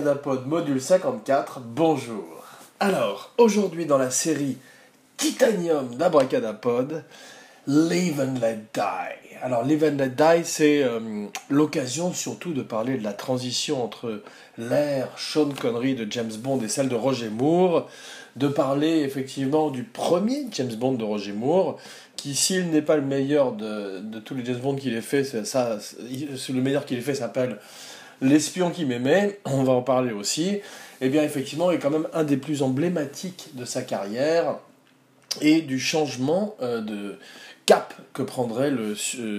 Abracadapod module 54, bonjour. Alors, aujourd'hui dans la série Titanium d'Abracadapod, Live and Let Die. Alors, Live and Let Die, c'est euh, l'occasion surtout de parler de la transition entre l'ère Sean Connery de James Bond et celle de Roger Moore, de parler effectivement du premier James Bond de Roger Moore, qui, s'il n'est pas le meilleur de, tous les James Bond qu'il ait fait, ça, le meilleur qu'il ait fait s'appelle L'espion qui m'aimait, on va en parler aussi, eh bien effectivement est quand même un des plus emblématiques de sa carrière et du changement euh, de cap que prendrait euh,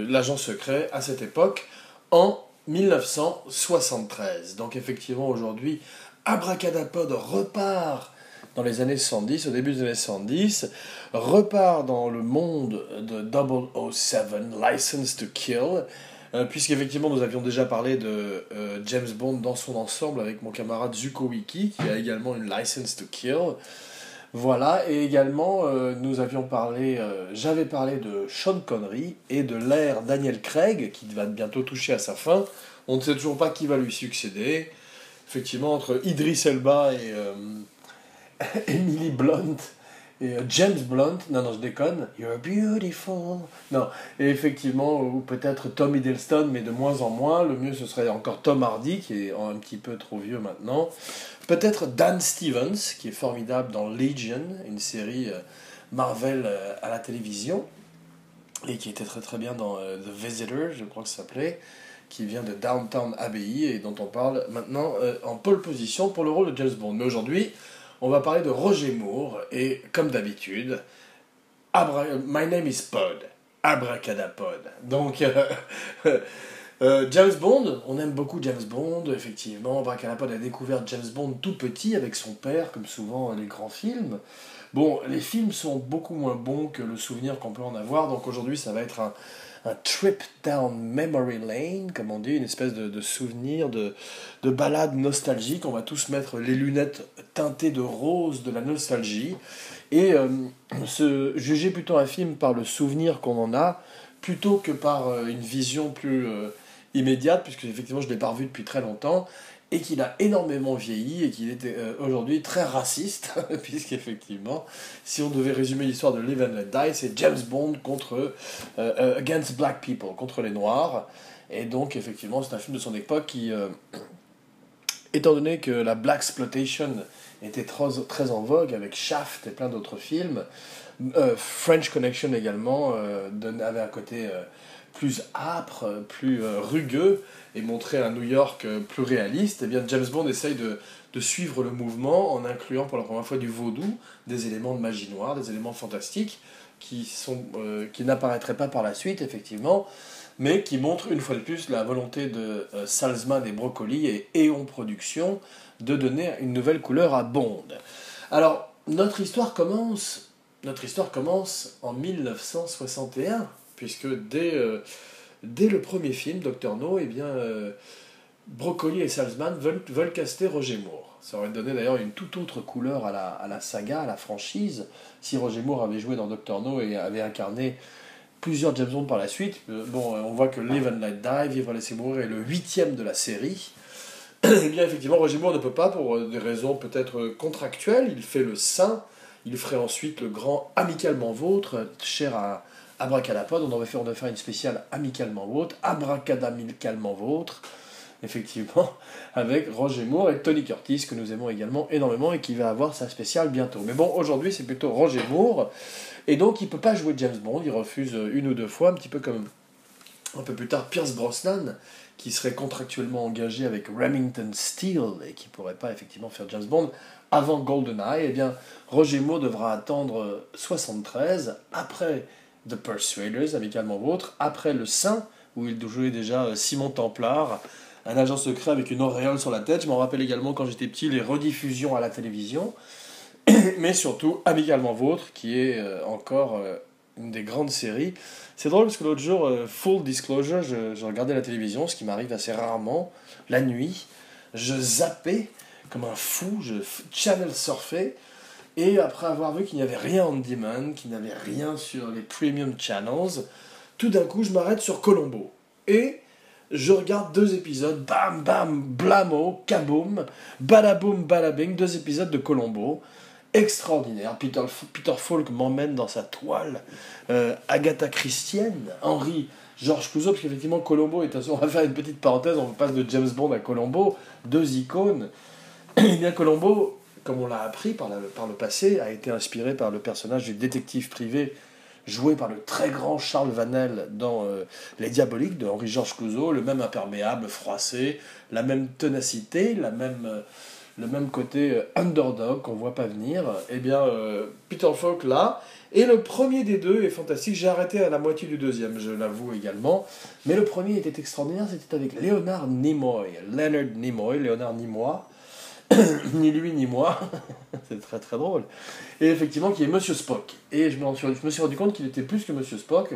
l'agent secret à cette époque en 1973. Donc effectivement aujourd'hui, Abracadapod repart dans les années 70, au début des années 70, repart dans le monde de 007, License to Kill, euh, puisqu'effectivement nous avions déjà parlé de euh, James Bond dans son ensemble avec mon camarade Zuko Wiki, qui a également une license to kill. Voilà, et également euh, nous avions parlé, j'avais parlé de Sean Connery et de l'ère Daniel Craig, qui va bientôt toucher à sa fin. On ne sait toujours pas qui va lui succéder. Effectivement, entre Idris Elba et Emily Blunt, et euh, James Blunt, non, non, je déconne, You're beautiful. Non, et effectivement, ou peut-être Tom Hiddleston, mais de moins en moins. Le mieux, ce serait encore Tom Hardy, qui est un petit peu trop vieux maintenant. Peut-être Dan Stevens, qui est formidable dans Legion, une série euh, Marvel euh, à la télévision, et qui était très très bien dans The Visitor, je crois que ça s'appelait, qui vient de Downtown Abbey, et dont on parle maintenant en pole position pour le rôle de James Bond. Mais aujourd'hui, on va parler de Roger Moore et comme d'habitude, My name is Pod, abracadapod. Donc, euh, euh, James Bond, on aime beaucoup James Bond, effectivement. Abracadapod a découvert James Bond tout petit avec son père, comme souvent les grands films. Bon, les films sont beaucoup moins bons que le souvenir qu'on peut en avoir, donc aujourd'hui ça va être un, un trip down memory lane, comme on dit, une espèce de, souvenir, de, de balade nostalgique. On va tous mettre les lunettes teintées de rose de la nostalgie et euh, se juger plutôt un film par le souvenir qu'on en a plutôt que par euh, une vision plus euh, immédiate, puisque effectivement je ne l'ai pas revu depuis très longtemps et qu'il a énormément vieilli et qu'il était euh, aujourd'hui très raciste, puisqu'effectivement, si on devait résumer l'histoire de Live and Die, c'est James Bond contre euh, euh, Against Black People, contre les Noirs. Et donc, effectivement, c'est un film de son époque qui, étant donné que la Black Exploitation était très en vogue avec Shaft et plein d'autres films, French Connection également avait un côté plus âpre, plus rugueux, et montrer un New York euh, plus réaliste, eh bien James Bond essaye de, de, suivre le mouvement en incluant pour la première fois du vaudou, des éléments de magie noire, des éléments fantastiques qui, sont, euh, qui n'apparaîtraient pas par la suite, effectivement, mais qui montrent une fois de plus la volonté de euh, Salzman et Broccoli et Eon Productions de donner une nouvelle couleur à Bond. Alors, notre histoire commence, notre histoire commence en 1961, puisque dès dès le premier film, Docteur No, eh bien, euh, Broccoli et Salzman veulent, veulent caster Roger Moore. Ça aurait donné d'ailleurs une toute autre couleur à la, saga, à la franchise, si Roger Moore avait joué dans Docteur No et avait incarné plusieurs James Bond par la suite. Euh, bon, euh, on voit que Live and Let Die, Vivre et laisser mourir est le huitième de la série. eh bien, effectivement, Roger Moore ne peut pas, pour des raisons peut-être contractuelles, il fait le saint, il ferait ensuite le grand Amicalement Vôtre, cher à, Abracadapod, on devait faire, on une spéciale amicalement vôtre, abracadamicalement vôtre, effectivement, avec Roger Moore et Tony Curtis, que nous aimons également énormément et qui va avoir sa spéciale bientôt. Mais bon, aujourd'hui, c'est plutôt Roger Moore, et donc il ne peut pas jouer James Bond, il refuse une ou deux fois, un petit peu comme un peu plus tard Pierce Brosnan, qui serait contractuellement engagé avec Remington Steele et qui pourrait pas effectivement faire James Bond avant GoldenEye, eh bien, Roger Moore devra attendre 73, après The Persuaders, amicalement vôtre, après Le Saint, où il jouait déjà euh, Simon Templar, un agent secret avec une auréole sur la tête. Je m'en rappelle également quand j'étais petit, les rediffusions à la télévision. Mais surtout, Amicalement Vôtre, qui est euh, encore euh, une des grandes séries. C'est drôle parce que l'autre jour, full disclosure, je, je, regardais la télévision, ce qui m'arrive assez rarement, la nuit. Je zappais comme un fou, je channel surfais et après avoir vu qu'il n'y avait rien on demand, qu'il n'y avait rien sur les premium channels, tout d'un coup je m'arrête sur Colombo. Et je regarde deux épisodes, bam, bam, blamo, kaboom, badaboum, badabing, deux épisodes de Colombo. Extraordinaire. Peter, Peter Falk m'emmène dans sa toile. Euh, Agatha Christienne, Henri, Georges Clouseau, parce qu'effectivement, Colombo est. On va faire une petite parenthèse, on passe de James Bond à Colombo, deux icônes. Eh bien, Colombo, comme on l'a appris par, le passé, a été inspiré par le personnage du détective privé joué par le très grand Charles Vanel dans euh, Les Diaboliques de Henri-Georges Clouzot, le même imperméable, froissé, la même ténacité, la même, euh, le même côté euh, underdog qu'on voit pas venir. Eh bien, Peter Falk là, et le premier des deux est fantastique. J'ai arrêté à la moitié du deuxième, je l'avoue également. Mais le premier était extraordinaire, c'était avec Léonard Nimoy, Leonard Nimoy, Léonard Nimoy, ni lui ni moi. c'est très très drôle. Et effectivement, qui est Monsieur Spock. Et je me, suis, rendu compte qu'il était plus que Monsieur Spock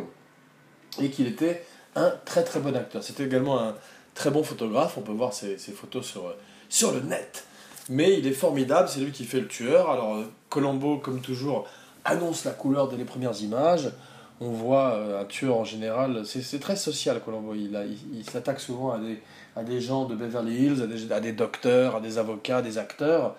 et qu'il était un très très bon acteur. C'était également un très bon photographe. On peut voir ses, photos sur, le net. Mais il est formidable, c'est lui qui fait le tueur. Alors, Colombo, comme toujours, annonce la couleur dès les premières images. On voit euh, un tueur en général, c'est très social Colombo. Il s'attaque souvent à des, à des gens de Beverly Hills, à des, à des docteurs, à des avocats, des acteurs,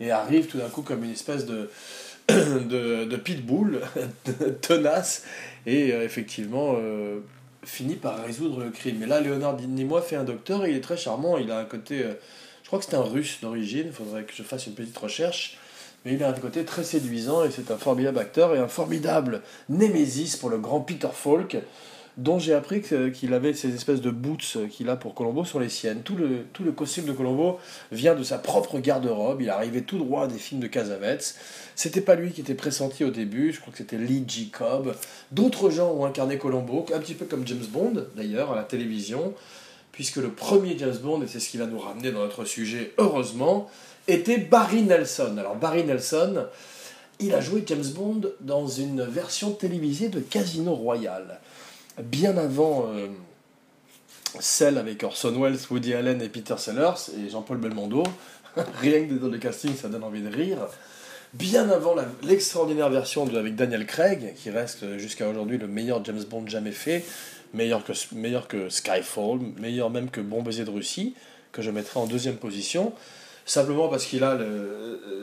et arrive tout d'un coup comme une espèce de, de, de pitbull tenace, et euh, effectivement euh, finit par résoudre le crime. Mais là, Léonard Nimoy fait un docteur, et il est très charmant, il a un côté, euh, je crois que c'est un russe d'origine, il faudrait que je fasse une petite recherche, mais il a un côté très séduisant, et c'est un formidable acteur, et un formidable némésis pour le grand Peter Falk, dont j'ai appris qu'il avait ces espèces de boots qu'il a pour Colombo sur les siennes. Tout le, tout le costume de Colombo vient de sa propre garde-robe. Il arrivait tout droit des films de Casavets. C'était pas lui qui était pressenti au début, je crois que c'était Lee Jacob. D'autres gens ont incarné Colombo, un petit peu comme James Bond d'ailleurs à la télévision, puisque le premier James Bond, et c'est ce qui va nous ramener dans notre sujet heureusement, était Barry Nelson. Alors Barry Nelson, il a joué James Bond dans une version télévisée de Casino Royale bien avant euh, celle avec Orson Welles, Woody Allen et Peter Sellers et Jean-Paul Belmondo. Rien que dans le casting, ça donne envie de rire. Bien avant l'extraordinaire version avec Daniel Craig, qui reste jusqu'à aujourd'hui le meilleur James Bond jamais fait, meilleur que, meilleur que Skyfall, meilleur même que Bon baiser de Russie, que je mettrai en deuxième position simplement parce qu'il a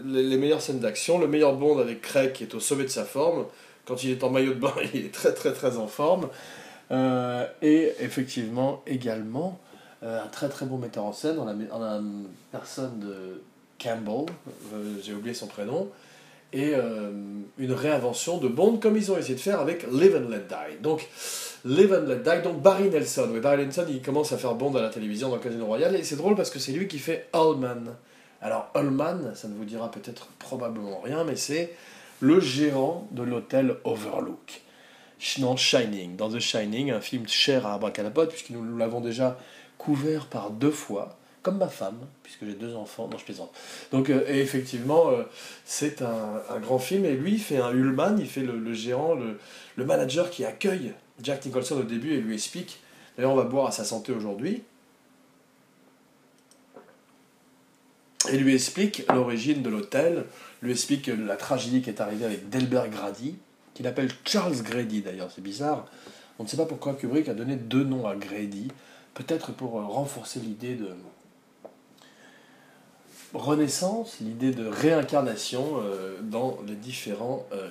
les meilleures scènes d'action, le meilleur Bond avec Craig qui est au sommet de sa forme. Quand il est en maillot de bain, il est très très très en forme. Euh, et effectivement, également, euh, un très très bon metteur en scène, on a, personne de Campbell, euh, j'ai oublié son prénom, et une réinvention de Bond comme ils ont essayé de faire avec Live and Let Die. Donc, Live and Let Die, donc Barry Nelson. Oui, Barry Nelson, il commence à faire Bond à la télévision dans Casino Royale, et c'est drôle parce que c'est lui qui fait Allman. Alors, Allman, ça ne vous dira peut-être probablement rien, mais c'est le gérant de l'hôtel Overlook dans Shining. Dans The Shining, un film cher à Abracadapod, puisque nous l'avons déjà couvert par deux fois, comme ma femme, puisque j'ai deux enfants. Non, je plaisante. Donc, euh, et effectivement, euh, c'est un, grand film, et lui, il fait un Ullman, il fait le, le gérant, le, le, manager qui accueille Jack Nicholson au début et lui explique. D'ailleurs, on va boire à sa santé aujourd'hui. Et lui explique l'origine de l'hôtel, lui explique la tragédie qui est arrivée avec Delbert Grady, qu'il appelle Charles Grady d'ailleurs, c'est bizarre. On ne sait pas pourquoi Kubrick a donné deux noms à Grady, peut-être pour euh, renforcer l'idée de renaissance, l'idée de réincarnation euh, dans les différents euh,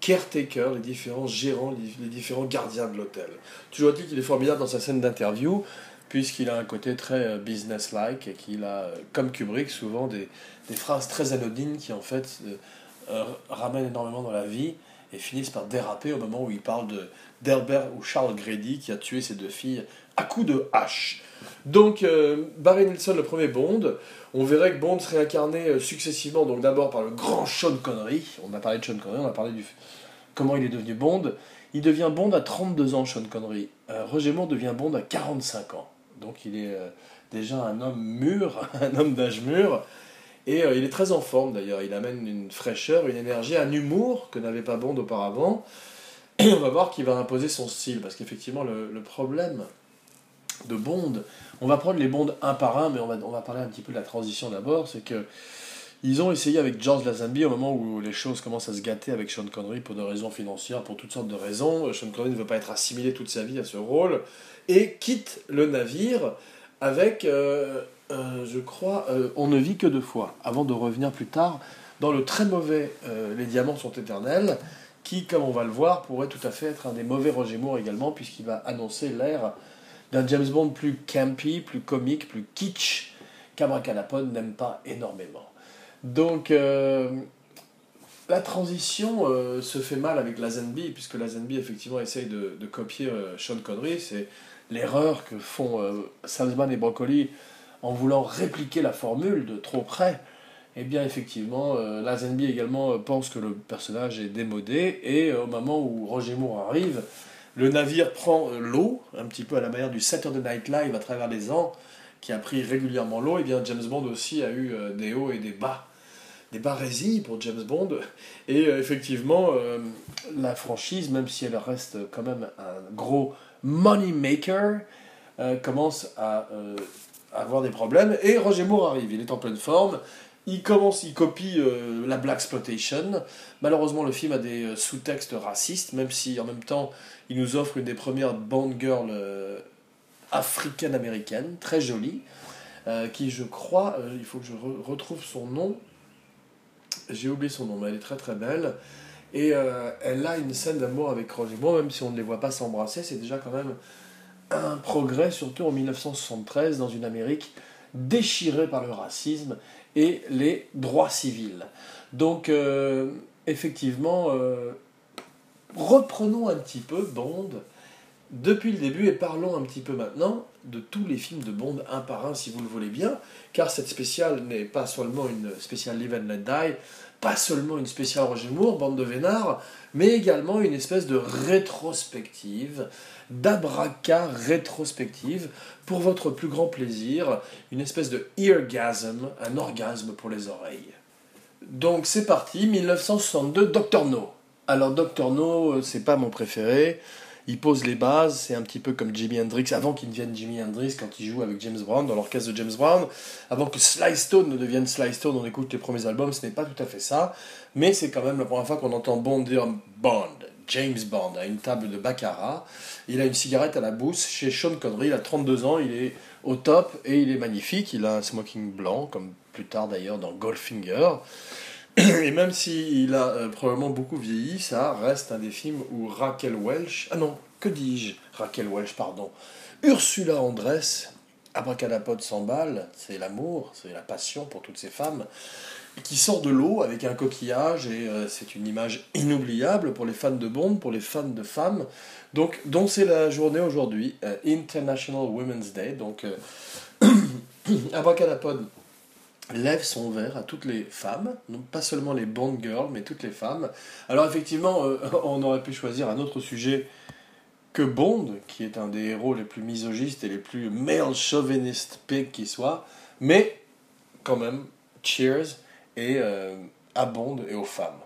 caretakers, les différents gérants, les différents gardiens de l'hôtel. Toujours dit qu'il est formidable dans sa scène d'interview, puisqu'il a un côté très business-like et qu'il a, comme Kubrick, souvent des, des, phrases très anodines qui en fait ramènent énormément dans la vie et finissent par déraper au moment où il parle de d'Herbert ou Charles Grady qui a tué ses deux filles à coups de hache. Donc euh, Barry Nilsson, le premier Bond, on verrait que Bond serait incarné euh, successivement, donc d'abord par le grand Sean Connery, on a parlé de Sean Connery, on a parlé du comment il est devenu Bond, il devient Bond à 32 ans, Sean Connery. Euh, Roger Moore devient Bond à 45 ans. Donc il est déjà un homme mûr, un homme d'âge mûr, et euh, il est très en forme d'ailleurs, il amène une fraîcheur, une énergie, un humour que n'avait pas Bond auparavant. Et on va voir qu'il va imposer son style, parce qu'effectivement le, problème de Bond, on va prendre les Bonds un par un, mais on va, on va parler un petit peu de la transition d'abord, c'est que Ils ont essayé avec George Lazenby au moment où les choses commencent à se gâter avec Sean Connery pour des raisons financières, pour toutes sortes de raisons. Sean Connery ne veut pas être assimilé toute sa vie à ce rôle et quitte le navire avec, euh, euh, je crois, euh, On ne vit que deux fois, avant de revenir plus tard dans le très mauvais Les diamants sont éternels, qui, comme on va le voir, pourrait tout à fait être un des mauvais Roger Moore également, puisqu'il va annoncer l'ère d'un James Bond plus campy, plus comique, plus kitsch, qu'Abracadapod n'aime pas énormément. Donc, euh, la transition euh, se fait mal avec Lazenby, puisque Lazenby, effectivement, essaye de, copier euh, Sean Connery. C'est l'erreur que font Salzman et Broccoli en voulant répliquer la formule de trop près. Eh bien, effectivement, Lazenby également pense que le personnage est démodé, et au moment où Roger Moore arrive, le navire prend l'eau, un petit peu à la manière du Saturday Night Live à travers les ans, qui a pris régulièrement l'eau, et bien James Bond aussi a eu des hauts et des bas des barésies pour James Bond. Et euh, effectivement, euh, la franchise, même si elle reste quand même un gros money maker, euh, commence à, avoir des problèmes. Et Roger Moore arrive, il est en pleine forme. Il commence, il copie la Black Exploitation. Malheureusement, le film a des sous-textes racistes, même si en même temps, il nous offre une des premières Bond girls africaines-américaines, très jolie, qui, je crois, il faut que je retrouve son nom, j'ai oublié son nom, mais elle est très très belle. Et euh, elle a une scène d'amour avec Roger Moore, même si on ne les voit pas s'embrasser, c'est déjà quand même un progrès, surtout en 1973, dans une Amérique déchirée par le racisme et les droits civils. Donc, euh, effectivement, euh, reprenons un petit peu Bond depuis le début et parlons un petit peu maintenant de tous les films de Bond un par un si vous le voulez bien, car cette spéciale n'est pas seulement une spéciale Live and Let Die, pas seulement une spéciale Roger Moore, bande de vénards, mais également une espèce de rétrospective, d'abraca rétrospective, pour votre plus grand plaisir, une espèce de eargasm, un orgasme pour les oreilles. Donc c'est parti, 1962, Doctor No. Alors Doctor No, euh, c'est pas mon préféré il pose les bases, c'est un petit peu comme Jimi Hendrix, avant qu'il devienne Jimi Hendrix quand il joue avec James Brown, dans l'orchestre de James Brown, avant que Sly Stone ne devienne Sly Stone, on écoute les premiers albums, ce n'est pas tout à fait ça, mais c'est quand même la première fois qu'on entend Bond dire Bond, James Bond, à une table de baccarat, il a une cigarette à la bouche chez Sean Connery, il a 32 ans, il est au top et il est magnifique, il a un smoking blanc, comme plus tard d'ailleurs dans Goldfinger, Et même s'il a euh, probablement beaucoup vieilli, ça reste un des films où Raquel Welch, ah non, que dis-je Raquel Welch, pardon. Ursula Andress, Abracadapod s'emballe, c'est l'amour, c'est la passion pour toutes ces femmes, qui sort de l'eau avec un coquillage, et euh, c'est une image inoubliable pour les fans de Bond, pour les fans de femmes, donc dont c'est la journée aujourd'hui, euh, International Women's Day, donc Abracadapod lève son verre à toutes les femmes, non pas seulement les Bond girls, mais toutes les femmes. Alors effectivement, euh, on aurait pu choisir un autre sujet que Bond, qui est un des héros les plus misogistes et les plus male chauvinistes pig qui soit, mais quand même, cheers et euh, à Bond et aux femmes.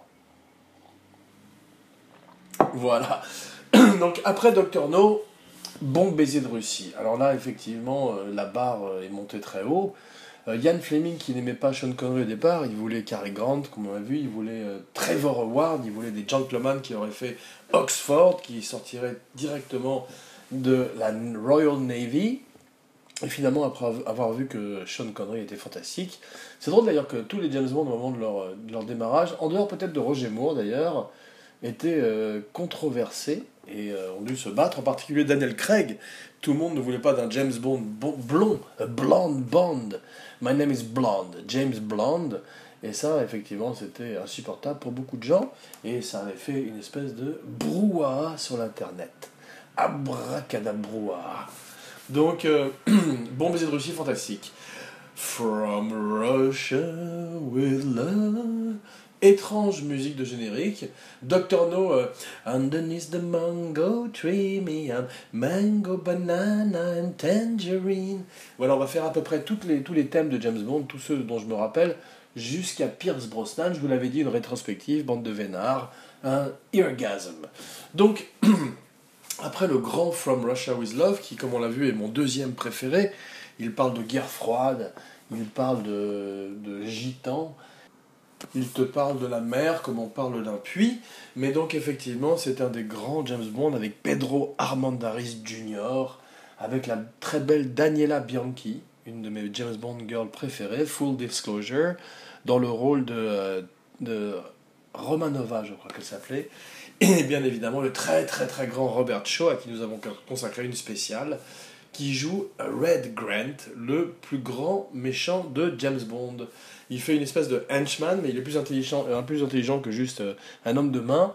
Voilà. Donc après Doctor No, bon baiser de Russie. Alors là, effectivement, euh, la barre est montée très haut. Euh, Ian Fleming, qui n'aimait pas Sean Connery au départ, il voulait Cary Grant, comme on a vu, il voulait euh, Trevor Howard, il voulait des gentlemen qui auraient fait Oxford, qui sortiraient directement de la Royal Navy. Et finalement, après avoir vu que Sean Connery était fantastique, c'est drôle d'ailleurs que tous les James Bond au moment de leur, de leur démarrage, en dehors peut-être de Roger Moore d'ailleurs, étaient euh, controversés et ont dû se battre, en particulier Daniel Craig. Tout le monde ne voulait pas d'un James Bond blond, blonde Bond. My name is Blonde, James Blonde. Et ça, effectivement, c'était insupportable pour beaucoup de gens. Et ça avait fait une espèce de brouhaha sur l'Internet. Abracadabrouhaha. Donc, euh, bon baiser de Russie, fantastique. From Russia with love étrange musique de générique. Dr. No, euh, Underneath the mango tree, me mango, banana and tangerine. Voilà, on va faire à peu près les, tous les thèmes de James Bond, tous ceux dont je me rappelle, jusqu'à Pierce Brosnan. Je vous l'avais dit, une rétrospective, bande de vénards, un eargasm. Donc, après le grand From Russia with Love, qui, comme on l'a vu, est mon deuxième préféré, il parle de guerre froide, il parle de, de gitans, il te parle de la mer comme on parle d'un puits. Mais donc effectivement, c'est un des grands James Bond avec Pedro Armandaris Jr., avec la très belle Daniela Bianchi, une de mes James Bond girls préférées, Full Disclosure, dans le rôle de, euh, de Romanova, je crois qu'elle s'appelait. Et bien évidemment, le très très très grand Robert Shaw, à qui nous avons consacré une spéciale, qui joue Red Grant, le plus grand méchant de James Bond. Il fait une espèce de henchman, mais il est plus intelligent, un plus intelligent que juste euh, un homme de main,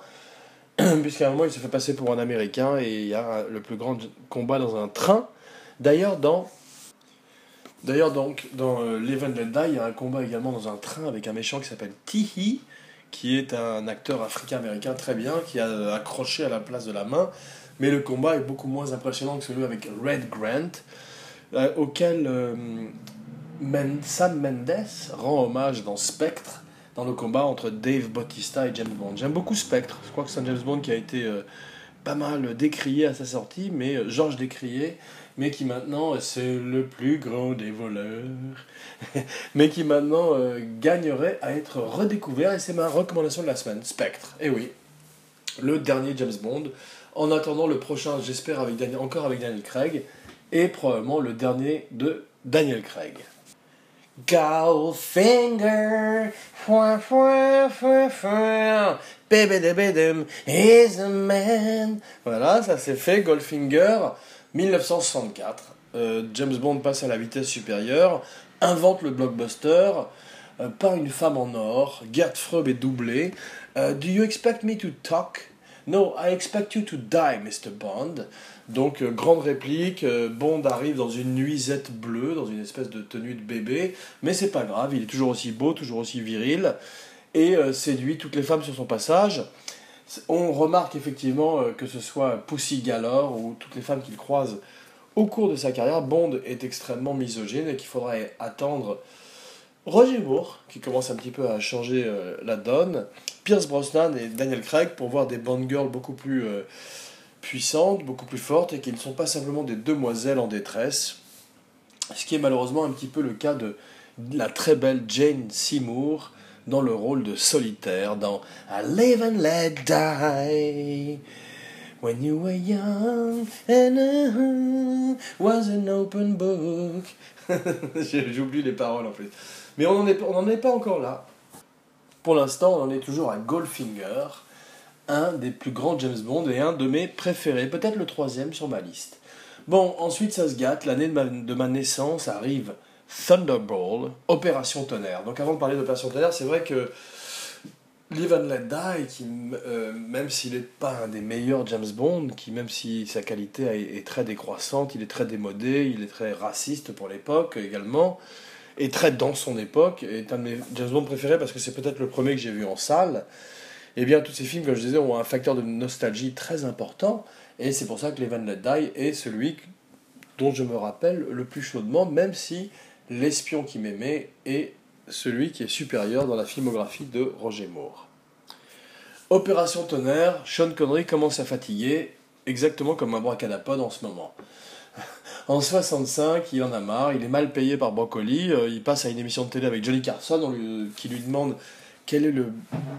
puisqu'à un moment il se fait passer pour un Américain et il y a le plus grand combat dans un train. D'ailleurs, dans D'ailleurs, donc, dans euh, il y a un combat également dans un train avec un méchant qui s'appelle Tihi, qui est un acteur africain-américain très bien, qui a euh, accroché à la place de la main. Mais le combat est beaucoup moins impressionnant que celui avec Red Grant, euh, auquel euh, Sam Mendes rend hommage dans Spectre, dans le combat entre Dave Bautista et James Bond. J'aime beaucoup Spectre, je crois que c'est un James Bond qui a été pas mal décrié à sa sortie, mais Georges décrié mais qui maintenant, c'est le plus grand des voleurs, mais qui maintenant euh, gagnerait à être redécouvert, et c'est ma recommandation de la semaine, Spectre. Et eh oui, le dernier James Bond, en attendant le prochain, j'espère, avec Daniel, encore avec Daniel Craig, et probablement le dernier de Daniel Craig. Goldfinger, is a man. Voilà, ça c'est fait, Goldfinger. 1964, euh, James Bond passe à la vitesse supérieure, invente le blockbuster euh, par une femme en or. Gerd Freub est doublé. Euh, Do you expect me to talk? No, I expect you to die, Mr. Bond. Donc, grande réplique, Bond arrive dans une nuisette bleue, dans une espèce de tenue de bébé, mais c'est pas grave, il est toujours aussi beau, toujours aussi viril, et séduit toutes les femmes sur son passage. On remarque effectivement euh, que ce soit Pussy Galore ou toutes les femmes qu'il croise au cours de sa carrière, Bond est extrêmement misogyne et qu'il faudrait attendre Roger Moore, qui commence un petit peu à changer euh, la donne, Pierce Brosnan et Daniel Craig pour voir des Bond girls beaucoup plus euh, puissantes, beaucoup plus fortes et qui ne sont pas simplement des demoiselles en détresse. Ce qui est malheureusement un petit peu le cas de la très belle Jane Seymour, dans le rôle de solitaire dans I Live and Let Die. When you were young and uh, was an open book. J'oublie les paroles en fait. Mais on n'en est pas encore là. Pour l'instant, on en est toujours à Goldfinger, un des plus grands James Bond et un de mes préférés, peut-être le troisième sur ma liste. Bon, ensuite ça se gâte, l'année de ma naissance arrive Thunderball, Opération Tonnerre. Donc avant de parler d'Opération Tonnerre, c'est vrai que Live and Let Die, qui, euh, même s'il n'est pas un des meilleurs James Bond, qui même si sa qualité est, très décroissante, il est très démodé, il est très raciste pour l'époque également, et très dans son époque, est un de mes James Bond préférés parce que c'est peut-être le premier que j'ai vu en salle. Eh bien tous ces films, comme je disais, ont un facteur de nostalgie très important, et c'est pour ça que Live and Let Die est celui dont je me rappelle le plus chaudement, même si l'espion qui m'aimait est celui qui est supérieur dans la filmographie de Roger Moore. Opération Tonnerre, Sean Connery commence à fatiguer, exactement comme un bracadapod en ce moment. En 65, il en a marre, il est mal payé par Broccoli, euh, il passe à une émission de télé avec Johnny Carson qui lui demande quel est le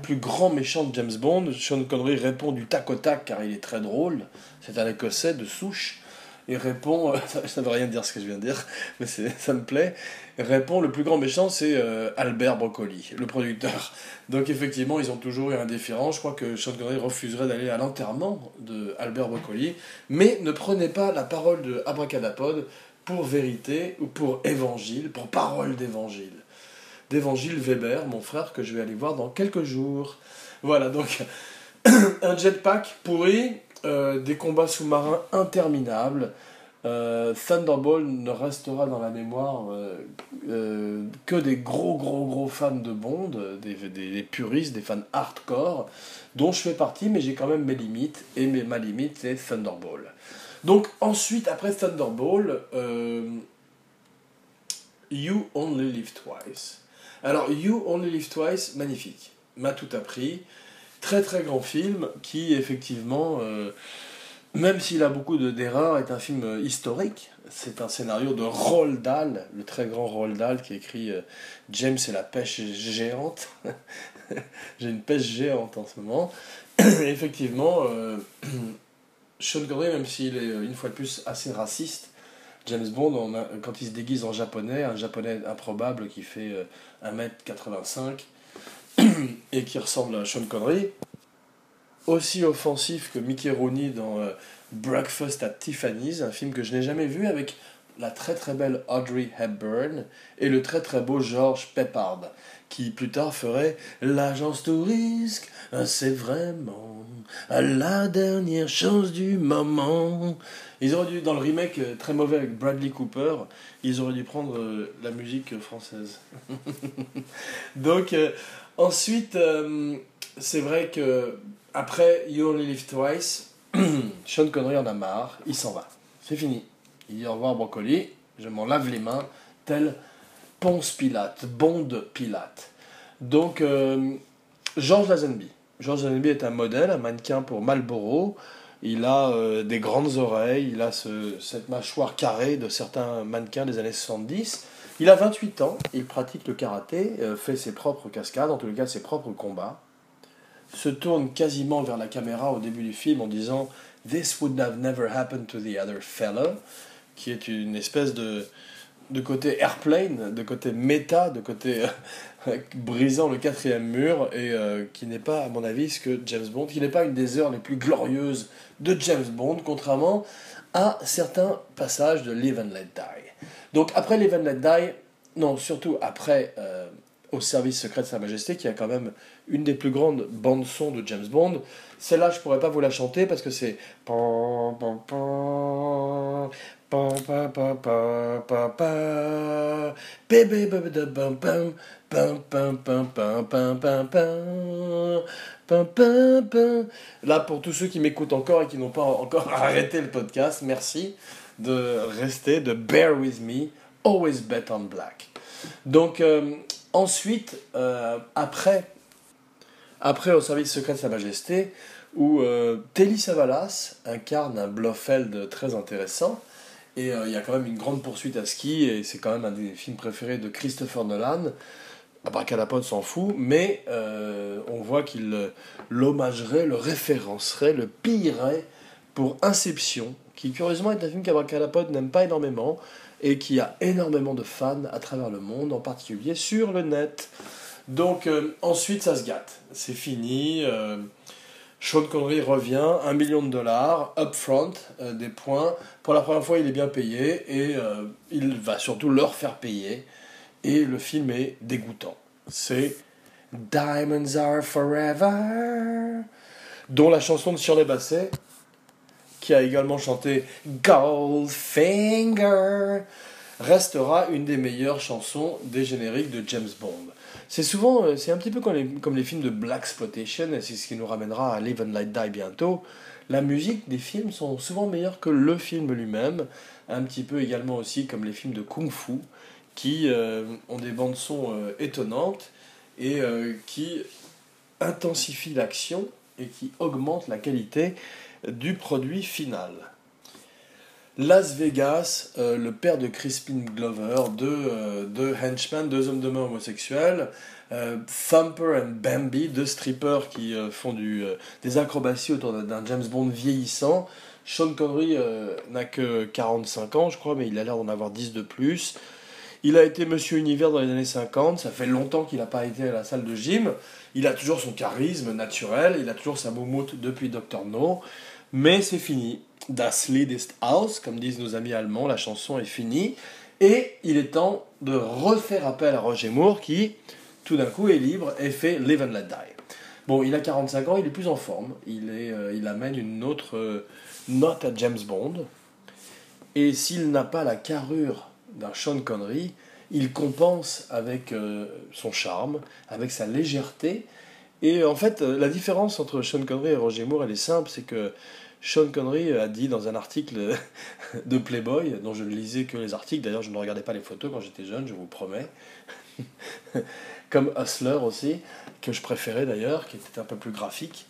plus grand méchant de James Bond? Sean Connery répond du tac au tac car il est très drôle, c'est un écossais de souche et répond, euh, ça ne veut rien dire ce que je viens de dire, mais ça me plaît, répond le plus grand méchant c'est euh, Albert Broccoli, le producteur. Donc effectivement ils ont toujours eu un déférent, je crois que Sean Connery refuserait d'aller à l'enterrement de Albert Broccoli, mais ne prenez pas la parole de Abracadapod pour vérité ou pour évangile, pour parole d'évangile. D'évangile Weber, mon frère, que je vais aller voir dans quelques jours. Voilà, donc un jetpack pourri, euh, des combats sous-marins interminables. Euh, Thunderball ne restera dans la mémoire euh, que des gros gros gros fans de Bond, des, puristes, des fans hardcore, dont je fais partie, mais j'ai quand même mes limites, et ma limite c'est Thunderball. Donc ensuite, après Thunderball, You Only Live Twice. Alors You Only Live Twice, magnifique, m'a tout appris. Très très grand film qui effectivement euh, même s'il a beaucoup d'erreurs, est un film historique. C'est un scénario de Roald Dahl, le très grand Roald Dahl qui écrit James et la pêche géante. J'ai une pêche géante en ce moment. Effectivement, Sean Connery, même s'il est une fois de plus assez raciste, James Bond, quand il se déguise en japonais, un japonais improbable qui fait 1m85 et qui ressemble à Sean Connery, aussi offensif que Mickey Rooney dans euh, Breakfast at Tiffany's, un film que je n'ai jamais vu avec la très très belle Audrey Hepburn et le très très beau George Peppard, qui plus tard ferait l'agence touriste, c'est vraiment la dernière chance du moment. Ils auraient dû, dans le remake euh, très mauvais avec Bradley Cooper, ils auraient dû prendre euh, la musique française. Donc, ensuite, c'est vrai que après You Only Live Twice, Sean Connery en a marre, il s'en va. C'est fini. Il dit au revoir Brocoli, je m'en lave les mains, tel Ponce Pilate, Bond Pilate. Donc, euh, Georges Lazenby. Georges Lazenby est un modèle, un mannequin pour Marlboro. Il a euh, des grandes oreilles, il a cette mâchoire carrée de certains mannequins des années 70. Il a 28 ans, il pratique le karaté, euh, fait ses propres cascades, en tout cas ses propres combats se tourne quasiment vers la caméra au début du film en disant This would have never happened to the other fellow, qui est une espèce de, de côté airplane, de côté méta, de côté euh, brisant le quatrième mur, et euh, qui n'est pas, à mon avis, ce que James Bond, qui n'est pas une des heures les plus glorieuses de James Bond, contrairement à certains passages de Live and Let Die. Donc après Live and Let Die, non, surtout après euh, Au service secret de Sa Majesté, qui a quand même une des plus grandes bandes son de James Bond. Celle-là, je pourrais pas vous la chanter parce que c'est Là, pour tous ceux qui m'écoutent encore et qui n'ont pas encore arrêté le podcast, merci de rester, de bear with me, always bet on black. Donc, ensuite, après après, au service secret de Sa Majesté, où euh, Telly Savalas incarne un Blofeld très intéressant. Et euh, il y a quand même une grande poursuite à ski, et c'est quand même un des films préférés de Christopher Nolan. Abracadapod s'en fout, mais euh, on voit qu'il l'hommagerait, le référencerait, le pillerait pour Inception, qui curieusement est un film qu'Abracadapod n'aime pas énormément, et qui a énormément de fans à travers le monde, en particulier sur le net. Donc euh, ensuite, ça se gâte. C'est fini. Sean Connery revient, un million de dollars, upfront, euh, des points. Pour la première fois, il est bien payé et il va surtout leur faire payer. Et le film est dégoûtant. C'est Diamonds Are Forever, dont la chanson de Shirley Basset, qui a également chanté Goldfinger, restera une des meilleures chansons des génériques de James Bond. C'est souvent, euh, c'est un petit peu comme les, films de Black Exploitation, et c'est ce qui nous ramènera à Live and Light Die bientôt. La musique des films sont souvent meilleures que le film lui-même, un petit peu également aussi comme les films de Kung Fu, qui euh, ont des bandes son euh, étonnantes et qui intensifient l'action et qui augmentent la qualité du produit final. Las Vegas, euh, le père de Crispin Glover, deux, euh, deux henchmen, deux hommes de main homosexuels, euh, Thumper and Bambi, deux strippers qui font du, des acrobaties autour d'un James Bond vieillissant. Sean Connery n'a que 45 ans, je crois, mais il a l'air d'en avoir 10 de plus. Il a été Monsieur Univers dans les années 50, ça fait longtemps qu'il n'a pas été à la salle de gym. Il a toujours son charisme naturel, il a toujours sa moumoute depuis Dr. No, mais c'est fini. Das Lied ist aus, comme disent nos amis allemands, la chanson est finie. Et il est temps de refaire appel à Roger Moore qui, tout d'un coup, est libre et fait Live and Let Die. Bon, il a 45 ans, il est plus en forme. Il, est, euh, il amène une autre euh, note à James Bond. Et s'il n'a pas la carrure d'un Sean Connery, il compense avec euh, son charme, avec sa légèreté. Et en fait, la différence entre Sean Connery et Roger Moore, elle est simple, c'est que Sean Connery a dit dans un article de Playboy, dont je ne lisais que les articles, d'ailleurs je ne regardais pas les photos quand j'étais jeune, je vous promets, comme Hustler aussi, que je préférais d'ailleurs, qui était un peu plus graphique.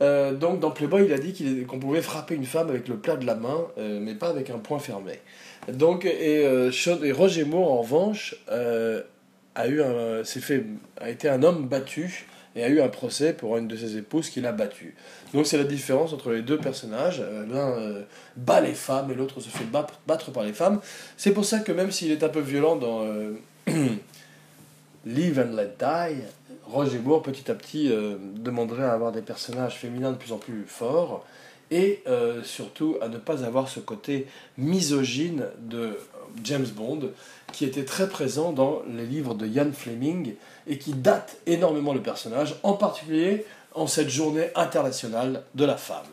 Euh, donc dans Playboy, il a dit qu'on pouvait frapper une femme avec le plat de la main, euh, mais pas avec un poing fermé. Donc, et, et Roger Moore, en revanche, a, eu un, fait, a été un homme battu et a eu un procès pour une de ses épouses qu'il a battue. Donc c'est la différence entre les deux personnages. Euh, l'un euh, bat les femmes et l'autre se fait battre par les femmes. C'est pour ça que même s'il est un peu violent dans euh, Live and Let Die, Roger Moore petit à petit demanderait à avoir des personnages féminins de plus en plus forts et surtout à ne pas avoir ce côté misogyne de James Bond qui était très présent dans les livres de Ian Fleming et qui date énormément le personnage, en particulier en cette journée internationale de la femme.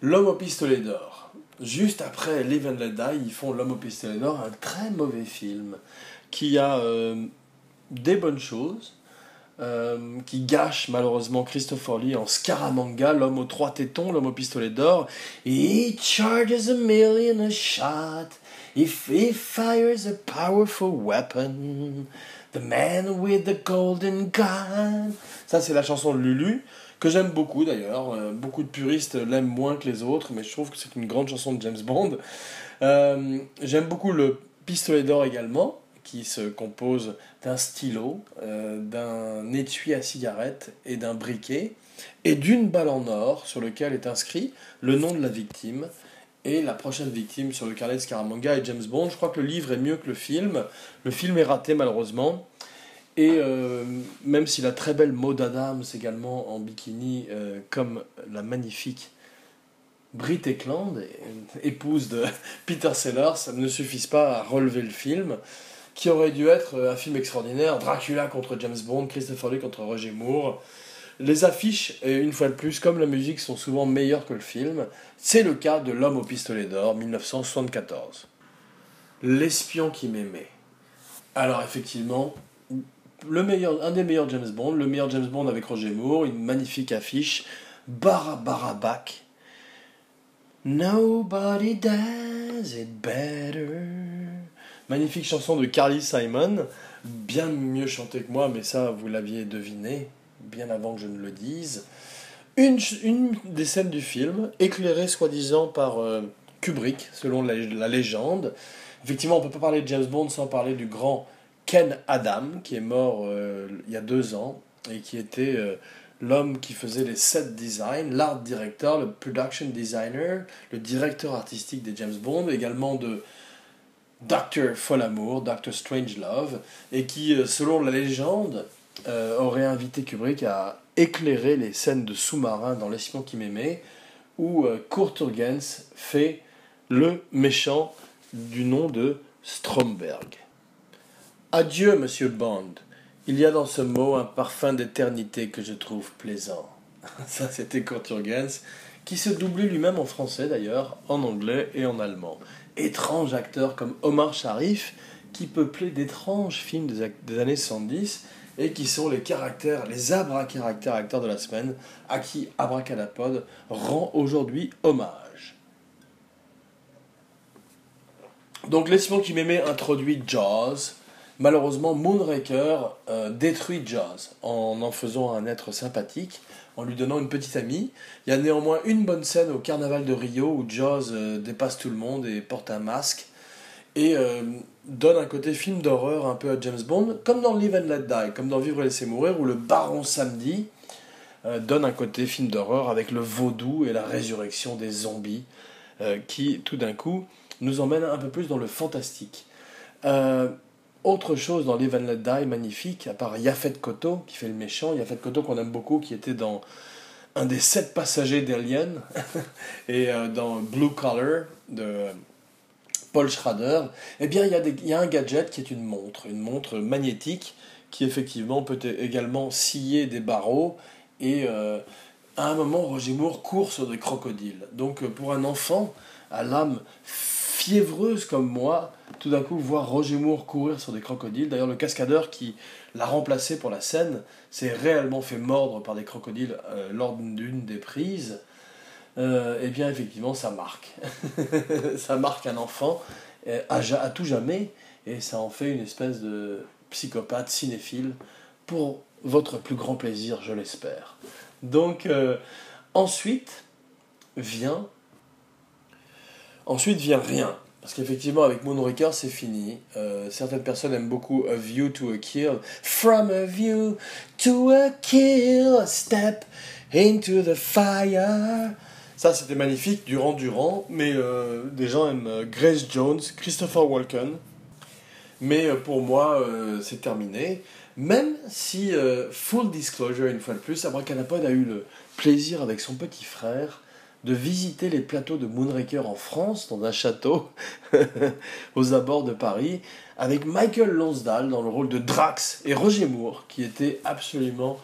L'homme au pistolet d'or. Juste après Live and Let Die, ils font L'homme au pistolet d'or, un très mauvais film qui a euh, des bonnes choses, euh, qui gâche malheureusement Christopher Lee en Scaramanga, l'homme aux trois tétons, l'homme au pistolet d'or. He charges a million a shot. If he fires a powerful weapon, the man with the golden gun. Ça, c'est la chanson de Lulu, que j'aime beaucoup d'ailleurs. Euh, beaucoup de puristes l'aiment moins que les autres, mais je trouve que c'est une grande chanson de James Bond. Euh, j'aime beaucoup le pistolet d'or également, qui se compose d'un stylo, euh, d'un étui à cigarette et d'un briquet, et d'une balle en or sur lequel est inscrit le nom de la victime et la prochaine victime sur le carnet de Scaramanga et James Bond. Je crois que le livre est mieux que le film. Le film est raté malheureusement. Et euh, même si la très belle Maud Adams également en bikini, euh, comme la magnifique Brit Eklund, épouse de Peter Sellers, ça ne suffisent pas à relever le film, qui aurait dû être un film extraordinaire. Dracula contre James Bond, Christopher Lee contre Roger Moore. Les affiches, une fois de plus, comme la musique, sont souvent meilleures que le film. C'est le cas de L'homme au pistolet d'or, 1974. L'espion qui m'aimait. Alors effectivement, un des meilleurs James Bond, le meilleur James Bond avec Roger Moore, une magnifique affiche, Barabarak. Nobody does it better. Magnifique chanson de Carly Simon, bien mieux chantée que moi, mais ça vous l'aviez deviné, bien avant que je ne le dise. Une, une des scènes du film, éclairée soi-disant par euh, Kubrick, selon la, légende. Effectivement, on ne peut pas parler de James Bond sans parler du grand Ken Adam, qui est mort euh, il y a deux ans, et qui était euh, l'homme qui faisait les set designs, l'art director, le production designer, le directeur artistique des James Bond, également de Dr. Folamour, Dr. Strangelove, et qui, selon la légende, euh, aurait invité Kubrick à éclairer les scènes de sous-marins dans L'espion qui m'aimait, où euh, Kurt Urgens fait le méchant du nom de Stromberg. Adieu, monsieur Bond. Il y a dans ce mot un parfum d'éternité que je trouve plaisant. Ça, c'était Kurt Urgens, qui se doublait lui-même en français d'ailleurs, en anglais et en allemand. Étrange acteur comme Omar Sharif, qui peuplait d'étranges films des, années 70 et qui sont les caractères, les acteurs de la semaine, à qui Abracadapod rend aujourd'hui hommage. Donc L'espion qui m'aimait introduit Jaws. Malheureusement, Moonraker euh, détruit Jaws en en faisant un être sympathique, en lui donnant une petite amie. Il y a néanmoins une bonne scène au carnaval de Rio où Jaws euh, dépasse tout le monde et porte un masque. Et euh, donne un côté film d'horreur un peu à James Bond, comme dans Live and Let Die, comme dans Vivre et laisser mourir, où le baron samedi euh, donne un côté film d'horreur avec le vaudou et la résurrection des zombies, euh, qui tout d'un coup nous emmène un peu plus dans le fantastique. Autre chose dans Live and Let Die magnifique, à part Yafet Koto, qui fait le méchant, Yafet Koto qu'on aime beaucoup, qui était dans un des sept passagers d'Alien, et dans Blue Collar de Paul Schrader, eh bien, il y, a un gadget qui est une montre, une montre magnétique qui effectivement peut également scier des barreaux et euh, à un moment Roger Moore court sur des crocodiles. Donc euh, pour un enfant à l'âme fiévreuse comme moi, tout d'un coup voir Roger Moore courir sur des crocodiles, d'ailleurs le cascadeur qui l'a remplacé pour la scène s'est réellement fait mordre par des crocodiles euh, lors d'une des prises. Euh, eh bien effectivement ça marque. ça marque un enfant euh, à, tout jamais et ça en fait une espèce de psychopathe cinéphile pour votre plus grand plaisir, je l'espère. Donc, euh, ensuite vient. Ensuite vient rien. Parce qu'effectivement, avec Moonraker, c'est fini. Euh, certaines personnes aiment beaucoup A View to a Kill. From a view to a kill, step into the fire. Ça, c'était magnifique, Durant Durant. Mais euh, des gens aiment euh, Grace Jones, Christopher Walken. Mais pour moi, c'est terminé. Même si, full disclosure, une fois de plus, Abracadapod a eu le plaisir avec son petit frère de visiter les plateaux de Moonraker en France, dans un château, aux abords de Paris, avec Michael Lonsdale dans le rôle de Drax et Roger Moore, qui était absolument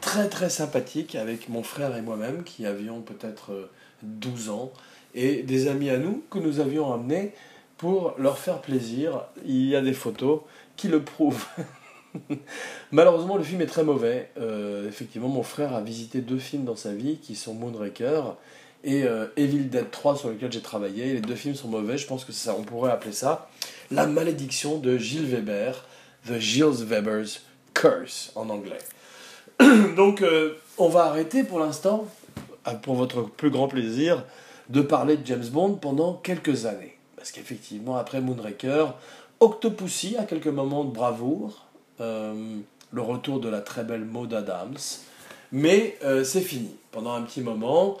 très très sympathique avec mon frère et moi-même, qui avions peut-être 12 euh, ans, et des amis à nous que nous avions amenés pour leur faire plaisir. Il y a des photos qui le prouvent. Malheureusement, le film est très mauvais. Euh, effectivement, mon frère a visité deux films dans sa vie qui sont Moonraker et euh, Evil Dead 3 sur lequel j'ai travaillé. Les deux films sont mauvais. Je pense que ça, on pourrait appeler ça La malédiction de Gilles Weber, The Gilles Weber's Curse en anglais. Donc, euh, on va arrêter pour l'instant, pour votre plus grand plaisir, de parler de James Bond pendant quelques années. Parce qu'effectivement, après Moonraker, Octopussy a quelques moments de bravoure, euh, le retour de la très belle Maud Adams. Mais euh, c'est fini. Pendant un petit moment,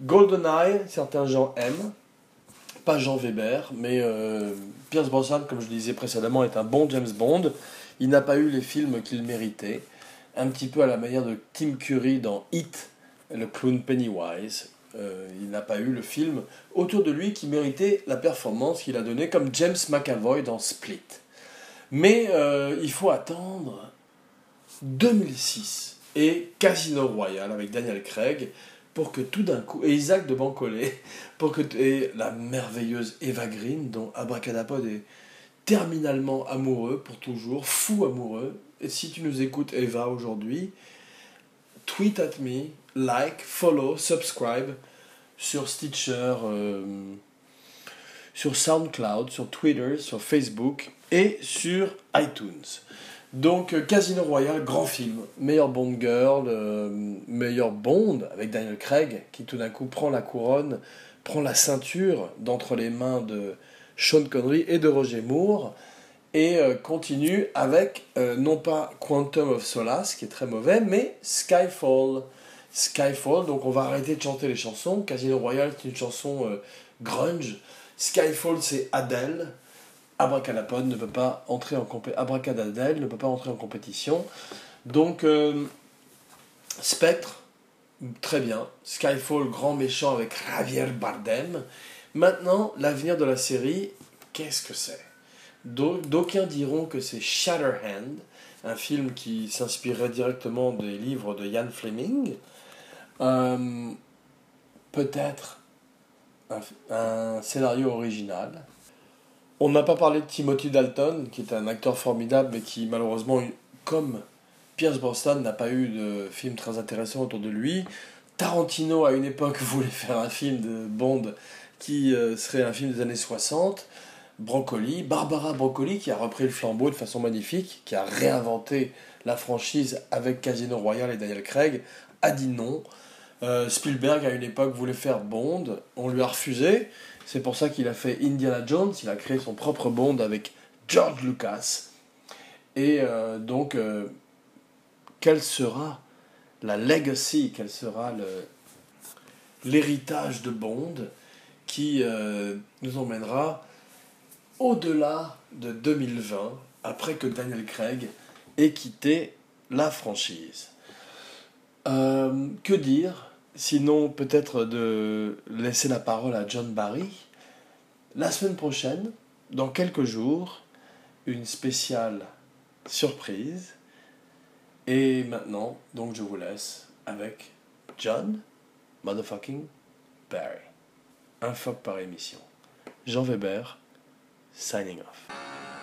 GoldenEye, certains gens aiment. Pas Jean Weber, mais euh, Pierce Brosnan, comme je le disais précédemment, est un bon James Bond. Il n'a pas eu les films qu'il méritait. Un petit peu à la manière de Tim Curry dans Hit, le clown Pennywise. il n'a pas eu le film autour de lui qui méritait la performance qu'il a donnée, comme James McAvoy dans Split. Mais euh, il faut attendre 2006 et Casino Royale avec Daniel Craig pour que tout d'un coup, et Isaac de Bancolé, pour que, et la merveilleuse Eva Green, dont Abracadapod est terminalement amoureux pour toujours, fou amoureux. Si tu nous écoutes, Eva, aujourd'hui, tweet at me, like, follow, subscribe sur Stitcher, euh, sur SoundCloud, sur Twitter, sur Facebook et sur iTunes. Donc euh, Casino Royale, grand film, meilleur Bond Girl, euh, meilleur Bond avec Daniel Craig qui tout d'un coup prend la couronne, prend la ceinture d'entre les mains de Sean Connery et de Roger Moore et euh, continue avec non pas Quantum of Solace qui est très mauvais mais Skyfall. Skyfall, donc on va arrêter de chanter les chansons. Casino Royale c'est une chanson grunge. Skyfall c'est Adele. Abracadapod ne peut pas entrer en compétition. ne peut pas entrer en compétition. Donc, euh, Spectre, très bien. Skyfall, grand méchant avec Javier Bardem. Maintenant, l'avenir de la série, qu'est-ce que c'est? D'aucuns diront que c'est Shatterhand, un film qui s'inspirerait directement des livres de Ian Fleming. Euh, peut-être un scénario original on n'a pas parlé de Timothy Dalton, qui est un acteur formidable, mais qui malheureusement, comme Pierce Brosnan, n'a pas eu de film très intéressant autour de lui. Tarantino, à une époque, voulait faire un film de Bond qui euh, serait un film des années 60. Barbara Broccoli, qui a repris le flambeau de façon magnifique, qui a réinventé la franchise avec Casino Royale et Daniel Craig, a dit non. Euh, Spielberg, à une époque, voulait faire Bond, on lui a refusé. C'est pour ça qu'il a fait Indiana Jones, il a créé son propre Bond avec George Lucas. Et euh, donc, euh, quelle sera la legacy, quel sera l'héritage de Bond qui nous emmènera au-delà de 2020, après que Daniel Craig ait quitté la franchise. que dire Sinon, peut-être de laisser la parole à John Barry. La semaine prochaine, dans quelques jours, une spéciale surprise. Et maintenant, donc je vous laisse avec John Motherfucking Barry. Un fuck par émission. Jean Weber, signing off.